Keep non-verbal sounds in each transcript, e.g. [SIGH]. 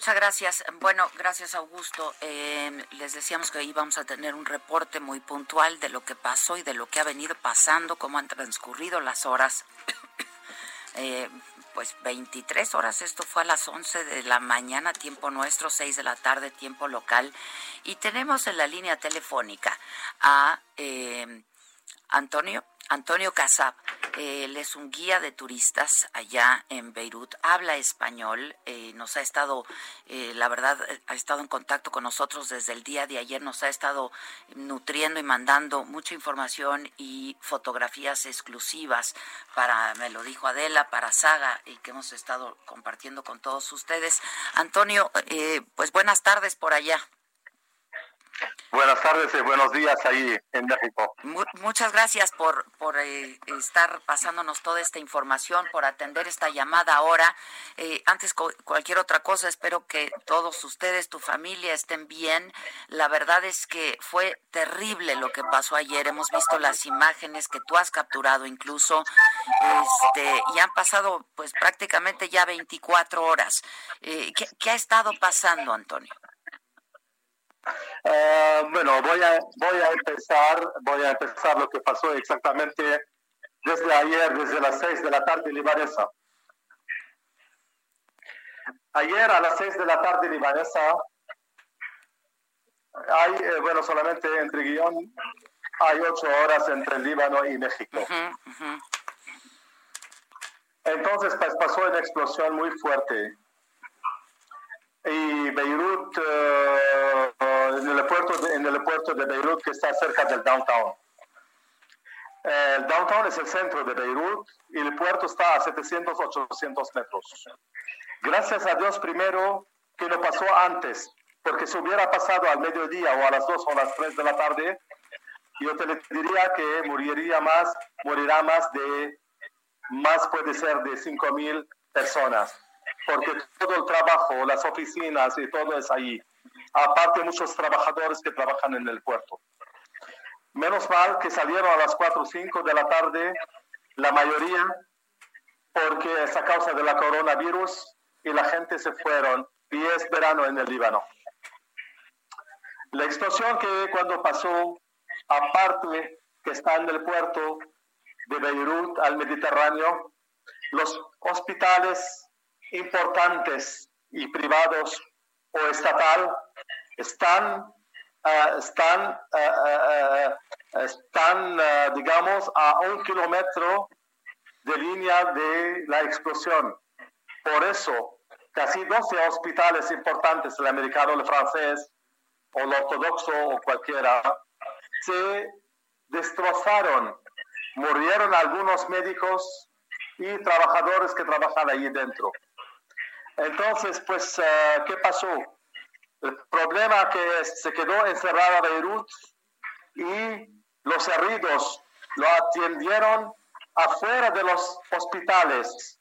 Muchas gracias. Bueno, gracias Augusto. Eh, les decíamos que íbamos a tener un reporte muy puntual de lo que pasó y de lo que ha venido pasando, cómo han transcurrido las horas. [COUGHS] eh, pues 23 horas, esto fue a las 11 de la mañana, tiempo nuestro, 6 de la tarde, tiempo local. Y tenemos en la línea telefónica a eh, Antonio, Antonio Casab. Él es un guía de turistas allá en Beirut, habla español, eh, nos ha estado, eh, la verdad, ha estado en contacto con nosotros desde el día de ayer, nos ha estado nutriendo y mandando mucha información y fotografías exclusivas para, me lo dijo Adela, para Saga y que hemos estado compartiendo con todos ustedes. Antonio, eh, pues buenas tardes por allá. Buenas tardes y buenos días ahí en México. Mu- Muchas gracias por, por eh, estar pasándonos toda esta información, por atender esta llamada ahora. Eh, antes cualquier otra cosa, espero que todos ustedes, tu familia estén bien. La verdad es que fue terrible lo que pasó ayer. Hemos visto las imágenes que tú has capturado incluso. Este, y han pasado pues prácticamente ya 24 horas. Eh, ¿qué, ¿Qué ha estado pasando, Antonio? Eh, bueno, voy a, voy a empezar, voy a empezar lo que pasó exactamente desde ayer, desde las 6 de la tarde libanesa. Ayer a las 6 de la tarde libanesa, hay, eh, bueno, solamente entre guion, hay 8 horas entre el Líbano y México. Entonces pues, pasó una explosión muy fuerte. Y Beirut, eh, en, el puerto de, en el puerto de Beirut que está cerca del downtown. El downtown es el centro de Beirut y el puerto está a 700, 800 metros. Gracias a Dios primero que no pasó antes, porque si hubiera pasado al mediodía o a las 2 o a las 3 de la tarde, yo te diría que moriría más, morirá más de más puede ser de 5 mil personas, porque todo el trabajo, las oficinas y todo es ahí. Aparte, muchos trabajadores que trabajan en el puerto. Menos mal que salieron a las 4 o 5 de la tarde, la mayoría, porque es a causa de la coronavirus y la gente se fueron y es verano en el Líbano. La explosión que cuando pasó, aparte que está en el puerto, de Beirut al Mediterráneo, los hospitales importantes y privados o estatal están, ah, están, ah, están digamos, a un kilómetro de línea de la explosión. Por eso, casi 12 hospitales importantes, el americano, el francés, o el ortodoxo, o cualquiera, se destrozaron murieron algunos médicos y trabajadores que trabajan ahí dentro. Entonces, pues, eh, ¿qué pasó? El problema que se quedó encerrada Beirut y los heridos lo atendieron afuera de los hospitales,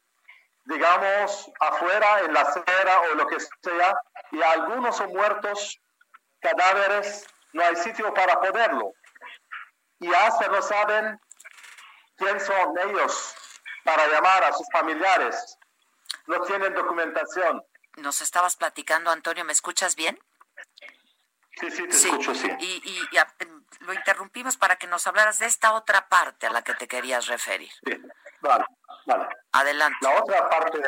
digamos, afuera en la acera o lo que sea, y algunos son muertos, cadáveres, no hay sitio para poderlo. Y hasta no saben quién son ellos para llamar a sus familiares. No tienen documentación. Nos estabas platicando, Antonio, ¿me escuchas bien? Sí, sí, te escucho, sí. Y, y- y a- lo interrumpimos para que nos hablaras de esta otra parte a la que te querías referir. Sí, Vale, vale. Adelante. La otra parte,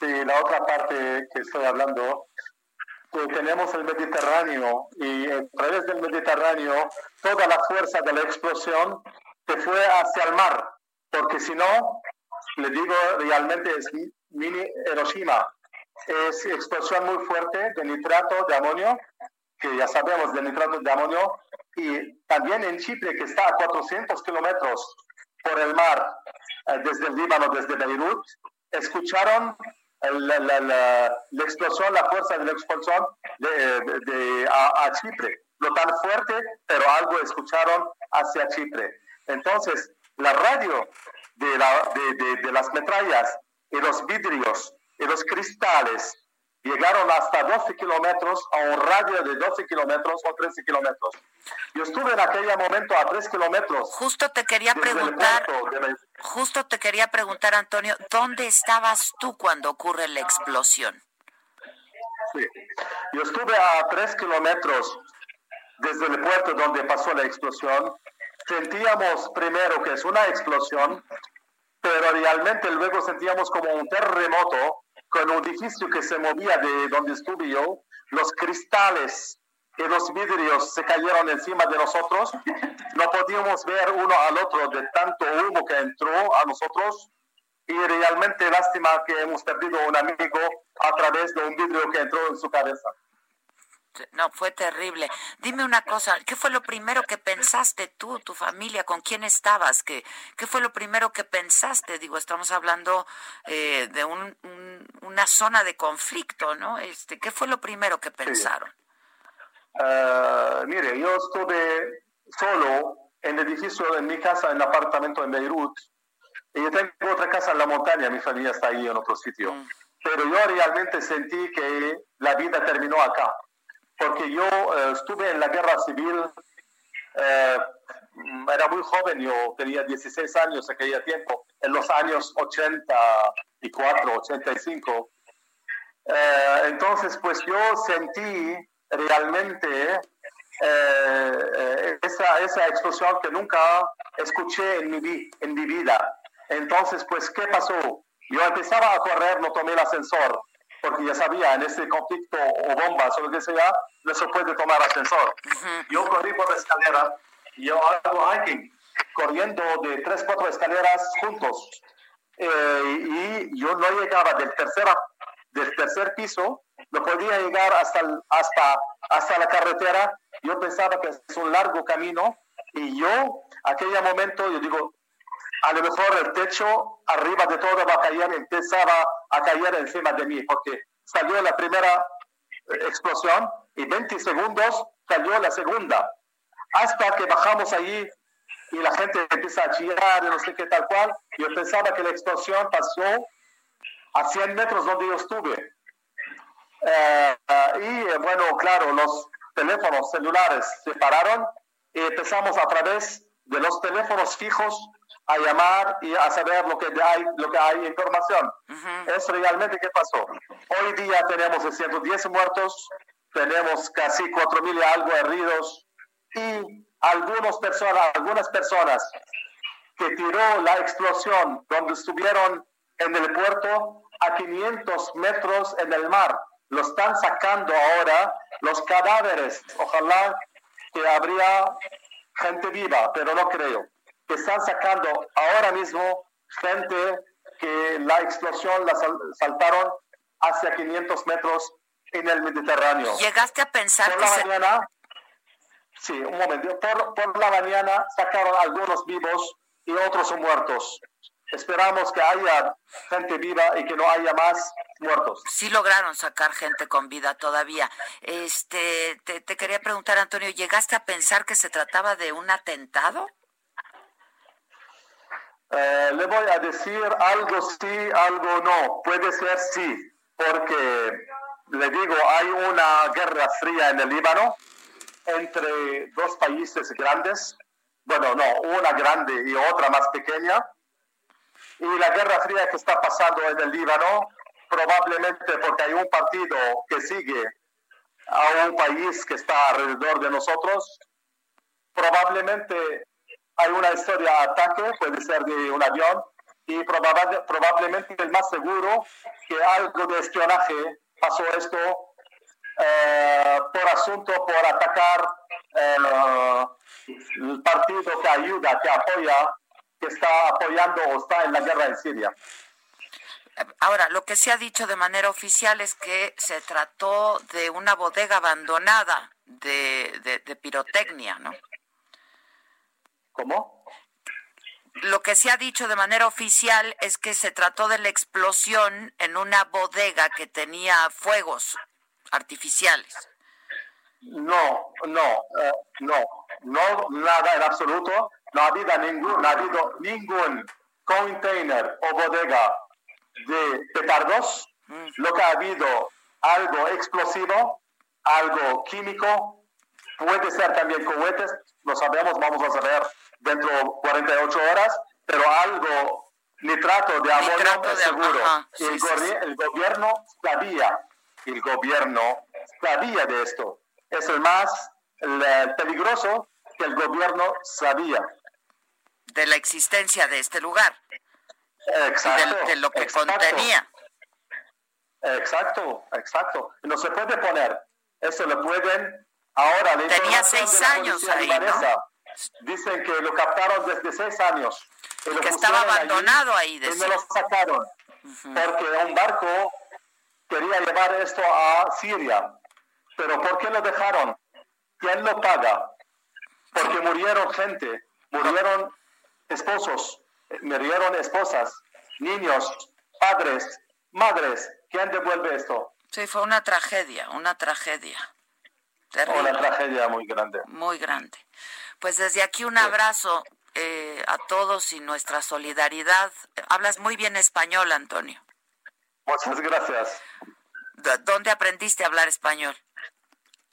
sí, la otra parte que estoy hablando, que tenemos el Mediterráneo y a través del Mediterráneo toda la fuerza de la explosión se fue hacia el mar, porque si no, le digo realmente es mini Hiroshima. Es explosión muy fuerte de nitrato de amonio, que ya sabemos de nitrato de amonio, y también en Chipre, que está a 400 kilómetros por el mar, eh, desde el Líbano, desde Beirut, escucharon la, explosión, la fuerza de la explosión de, a, Chipre. No tan fuerte, pero algo escucharon hacia Chipre. Entonces, la radio de, la, de las metrallas y los vidrios y los cristales llegaron hasta 12 kilómetros, a un radio de 12 kilómetros o 13 kilómetros. Yo estuve en aquel momento a 3 kilómetros. Justo te quería preguntar, justo te quería preguntar, Antonio, ¿dónde estabas tú cuando ocurre la explosión? Sí, yo estuve a 3 kilómetros desde el puerto donde pasó la explosión. Sentíamos primero que es una explosión, pero realmente luego sentíamos como un terremoto con un edificio que se movía de donde estuve yo, los cristales y los vidrios se cayeron encima de nosotros, no podíamos ver uno al otro de tanto humo que entró a nosotros. Y realmente lástima que hemos perdido un amigo a través de un vidrio que entró en su cabeza. No, fue terrible. Dime una cosa, ¿qué fue lo primero que pensaste tú, tu familia, con quién estabas? ¿Qué, qué fue lo primero que pensaste? Digo, estamos hablando eh, de una zona de conflicto, ¿no? Este, ¿Qué fue lo primero que pensaron? Ah, mire, yo estuve solo en el edificio, en mi casa, en el apartamento en Beirut, y yo tengo otra casa en la montaña, mi familia está ahí en otro sitio. Mm. Pero yo realmente sentí que la vida terminó acá porque yo eh, estuve en la guerra civil, eh, era muy joven, yo tenía 16 años en aquel tiempo, en los años 84, 85. Eh, entonces, pues yo sentí realmente esa, esa explosión que nunca escuché en mi, en mi vida. Entonces, pues, ¿qué pasó? Yo empezaba a correr, no tomé el ascensor porque ya sabía, en este conflicto o bombas o lo que sea, no se puede tomar ascensor. Yo corrí por la escalera, yo hago hiking, corriendo de tres, cuatro escaleras juntos. Eh, y yo no llegaba del tercer, del tercer piso, no podía llegar hasta, hasta, hasta la carretera. Yo pensaba que es un largo camino y yo, aquel momento, yo digo, a lo mejor el techo arriba de todo va a caer, empezaba a caer encima de mí, porque salió la primera eh, explosión y 20 segundos salió la segunda, hasta que bajamos allí y la gente empieza a chillar y no sé qué tal cual. Yo pensaba que la explosión pasó a 100 metros donde yo estuve. Eh, y bueno, claro, los teléfonos celulares se pararon y empezamos a través de los teléfonos fijos a llamar y a saber lo que hay, lo que hay información. Es realmente qué pasó. Hoy día tenemos 110 muertos, tenemos casi 4.000 y algo heridos y algunas personas, algunas personas que tiró la explosión donde estuvieron en el puerto a 500 metros en el mar. Lo están sacando ahora los cadáveres. Ojalá que habría gente viva, pero no creo que están sacando ahora mismo gente que la explosión la saltaron hacia 500 metros en el Mediterráneo. ¿Llegaste a pensar por la mañana? Sí, un momento. Por, por la mañana sacaron algunos vivos y otros muertos. Esperamos que haya gente viva y que no haya más muertos. Sí lograron sacar gente con vida todavía. Este, te, te quería preguntar, Antonio, ¿llegaste a pensar que se trataba de un atentado? Eh, le voy a decir algo sí, algo no. Puede ser sí, porque le digo, hay una guerra fría en el Líbano entre dos países grandes. Bueno, no, una grande y otra más pequeña. Y la guerra fría que está pasando en el Líbano, probablemente porque hay un partido que sigue a un país que está alrededor de nosotros, probablemente hay una historia de ataque, puede ser de un avión, y probablemente el más seguro que algo de espionaje pasó esto eh, por asunto, por atacar eh, el partido que ayuda, que apoya, que está apoyando o está en la guerra en Siria. Ahora, lo que se ha dicho de manera oficial es que se trató de una bodega abandonada de, de pirotecnia, ¿no? ¿Cómo? lo que se ha dicho de manera oficial es que se trató de la explosión en una bodega que tenía fuegos artificiales. No, no, eh, no, no, nada en absoluto. No ha habido ningún, no ha habido ningún container o bodega de petardos. Mm. Lo que ha habido algo explosivo, algo químico, puede ser también cohetes, lo sabemos, vamos a saber dentro de 48 horas, pero algo nitrato de amonio seguro. el, gobierno sabía, el gobierno sabía de esto. Es el más peligroso que el gobierno sabía. De la existencia de este lugar. Exacto. de, lo que contenía. Exacto, exacto. No se puede poner. Eso lo pueden ahora. Tenía seis años ahí, ¿no? Dicen que lo captaron desde seis años. Y que estaba abandonado ahí. y no lo sacaron. Porque un barco quería llevar esto a Siria. Pero ¿por qué lo dejaron? ¿Quién lo paga? Porque murieron gente, murieron esposos, murieron esposas, niños, padres, madres. ¿Quién devuelve esto? Sí, fue una tragedia, una tragedia. Terrible. Una tragedia muy grande. Muy grande. Pues desde aquí un abrazo eh, a todos y nuestra solidaridad. Hablas muy bien español, Antonio. Muchas gracias. ¿Dónde aprendiste a hablar español?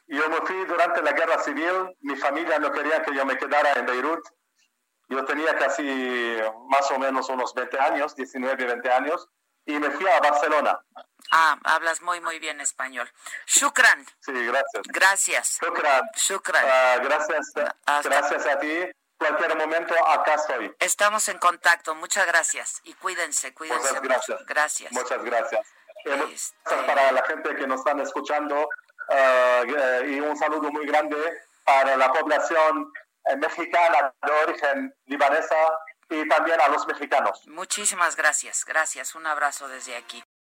Yo me fui durante la guerra civil. Mi familia no quería que yo me quedara en Beirut. Yo tenía casi más o menos unos 20 años, 19, 20 años, y me fui a Barcelona. Ah, hablas muy, muy bien español. Shukran. Sí, gracias. Gracias. Shukran. Shukran. Ah, gracias, gracias a ti. Cualquier momento acá estoy. Estamos en contacto. Muchas gracias. Y cuídense, cuídense. Muchas gracias. Gracias. Muchas gracias. Este... Para la gente que nos están escuchando ah, y un saludo muy grande para la población eh, mexicana de origen libanesa y también a los mexicanos. Muchísimas gracias. Gracias. Un abrazo desde aquí.